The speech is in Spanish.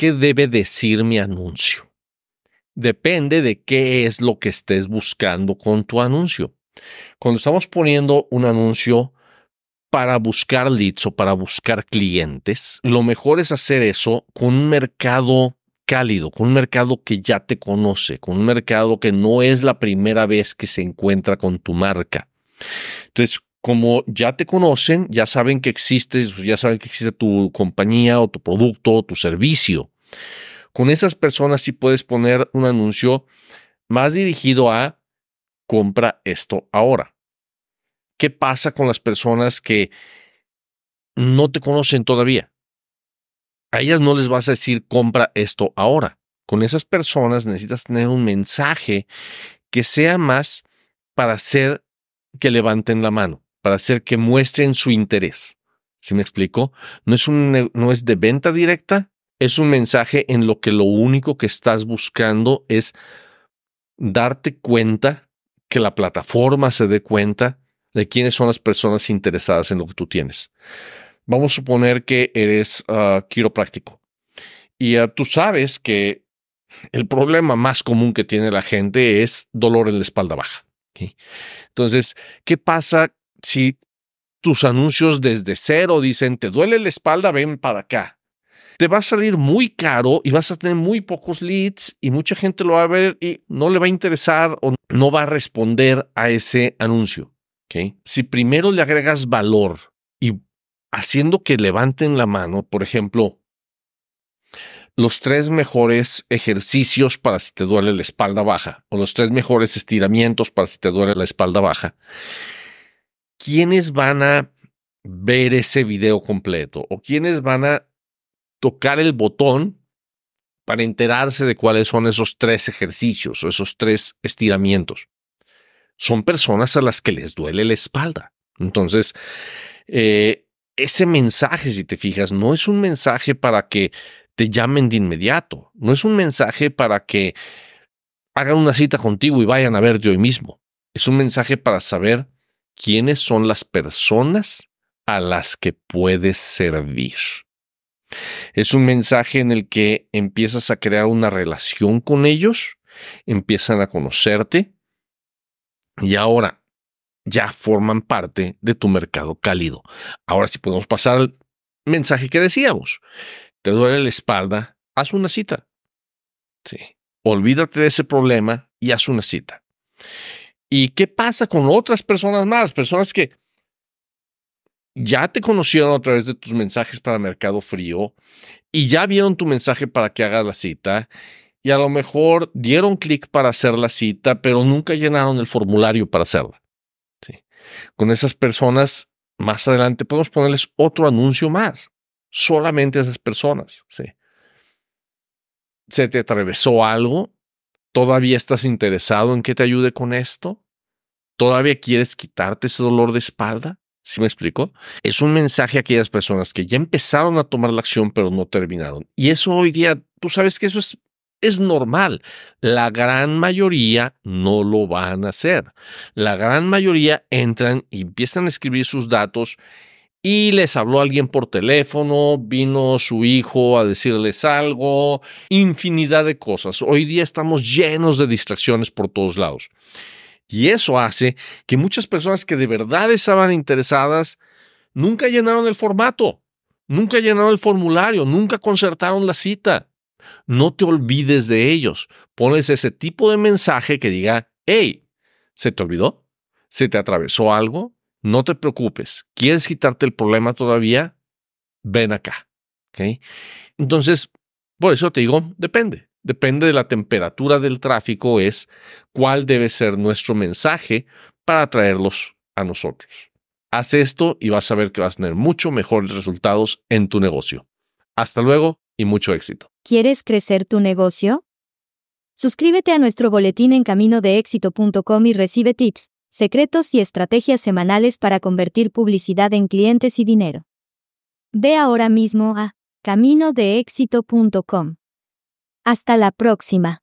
qué debe decir mi anuncio. Depende de qué es lo que estés buscando con tu anuncio. Cuando estamos poniendo un anuncio para buscar leads o para buscar clientes, lo mejor es hacer eso con un mercado cálido, con un mercado que ya te conoce, con un mercado que no es la primera vez que se encuentra con tu marca. Entonces, como ya te conocen, ya saben que existes, ya saben que existe tu compañía o tu producto o tu servicio. Con esas personas sí puedes poner un anuncio más dirigido a compra esto ahora. ¿Qué pasa con las personas que no te conocen todavía? A ellas no les vas a decir compra esto ahora. Con esas personas necesitas tener un mensaje que sea más para hacer que levanten la mano, para hacer que muestren su interés. ¿Sí me explico? No es, un, no es de venta directa, es un mensaje en lo que lo único que estás buscando es darte cuenta que la plataforma se dé cuenta de quiénes son las personas interesadas en lo que tú tienes. Vamos a suponer que eres uh, quiropráctico y uh, tú sabes que el problema más común que tiene la gente es dolor en la espalda baja. Entonces, ¿qué pasa si tus anuncios desde cero dicen, te duele la espalda, ven para acá? Te va a salir muy caro y vas a tener muy pocos leads y mucha gente lo va a ver y no le va a interesar o no va a responder a ese anuncio. Si primero le agregas valor y haciendo que levanten la mano, por ejemplo, los tres mejores ejercicios para si te duele la espalda baja o los tres mejores estiramientos para si te duele la espalda baja, ¿quiénes van a ver ese video completo o quiénes van a tocar el botón para enterarse de cuáles son esos tres ejercicios o esos tres estiramientos. Son personas a las que les duele la espalda. Entonces, eh, ese mensaje, si te fijas, no es un mensaje para que te llamen de inmediato, no es un mensaje para que hagan una cita contigo y vayan a verte hoy mismo. Es un mensaje para saber quiénes son las personas a las que puedes servir. Es un mensaje en el que empiezas a crear una relación con ellos, empiezan a conocerte y ahora ya forman parte de tu mercado cálido. Ahora sí podemos pasar al mensaje que decíamos. Te duele la espalda, haz una cita. Sí. Olvídate de ese problema y haz una cita. ¿Y qué pasa con otras personas más? Personas que ya te conocieron a través de tus mensajes para Mercado Frío y ya vieron tu mensaje para que hagas la cita y a lo mejor dieron clic para hacer la cita, pero nunca llenaron el formulario para hacerla. ¿sí? Con esas personas, más adelante podemos ponerles otro anuncio más, solamente a esas personas. ¿sí? ¿Se te atravesó algo? ¿Todavía estás interesado en que te ayude con esto? ¿Todavía quieres quitarte ese dolor de espalda? ¿Sí me explico? Es un mensaje a aquellas personas que ya empezaron a tomar la acción pero no terminaron. Y eso hoy día, tú sabes que eso es, es normal. La gran mayoría no lo van a hacer. La gran mayoría entran y empiezan a escribir sus datos y les habló alguien por teléfono, vino su hijo a decirles algo, infinidad de cosas. Hoy día estamos llenos de distracciones por todos lados. Y eso hace que muchas personas que de verdad estaban interesadas nunca llenaron el formato, nunca llenaron el formulario, nunca concertaron la cita. No te olvides de ellos. Pones ese tipo de mensaje que diga, hey, ¿se te olvidó? ¿Se te atravesó algo? No te preocupes. ¿Quieres quitarte el problema todavía? Ven acá. Entonces, por eso te digo, depende depende de la temperatura del tráfico, es cuál debe ser nuestro mensaje para atraerlos a nosotros. Haz esto y vas a ver que vas a tener mucho mejores resultados en tu negocio. Hasta luego y mucho éxito. ¿Quieres crecer tu negocio? Suscríbete a nuestro boletín en caminodeéxito.com y recibe tips, secretos y estrategias semanales para convertir publicidad en clientes y dinero. Ve ahora mismo a caminodeéxito.com. Hasta la próxima.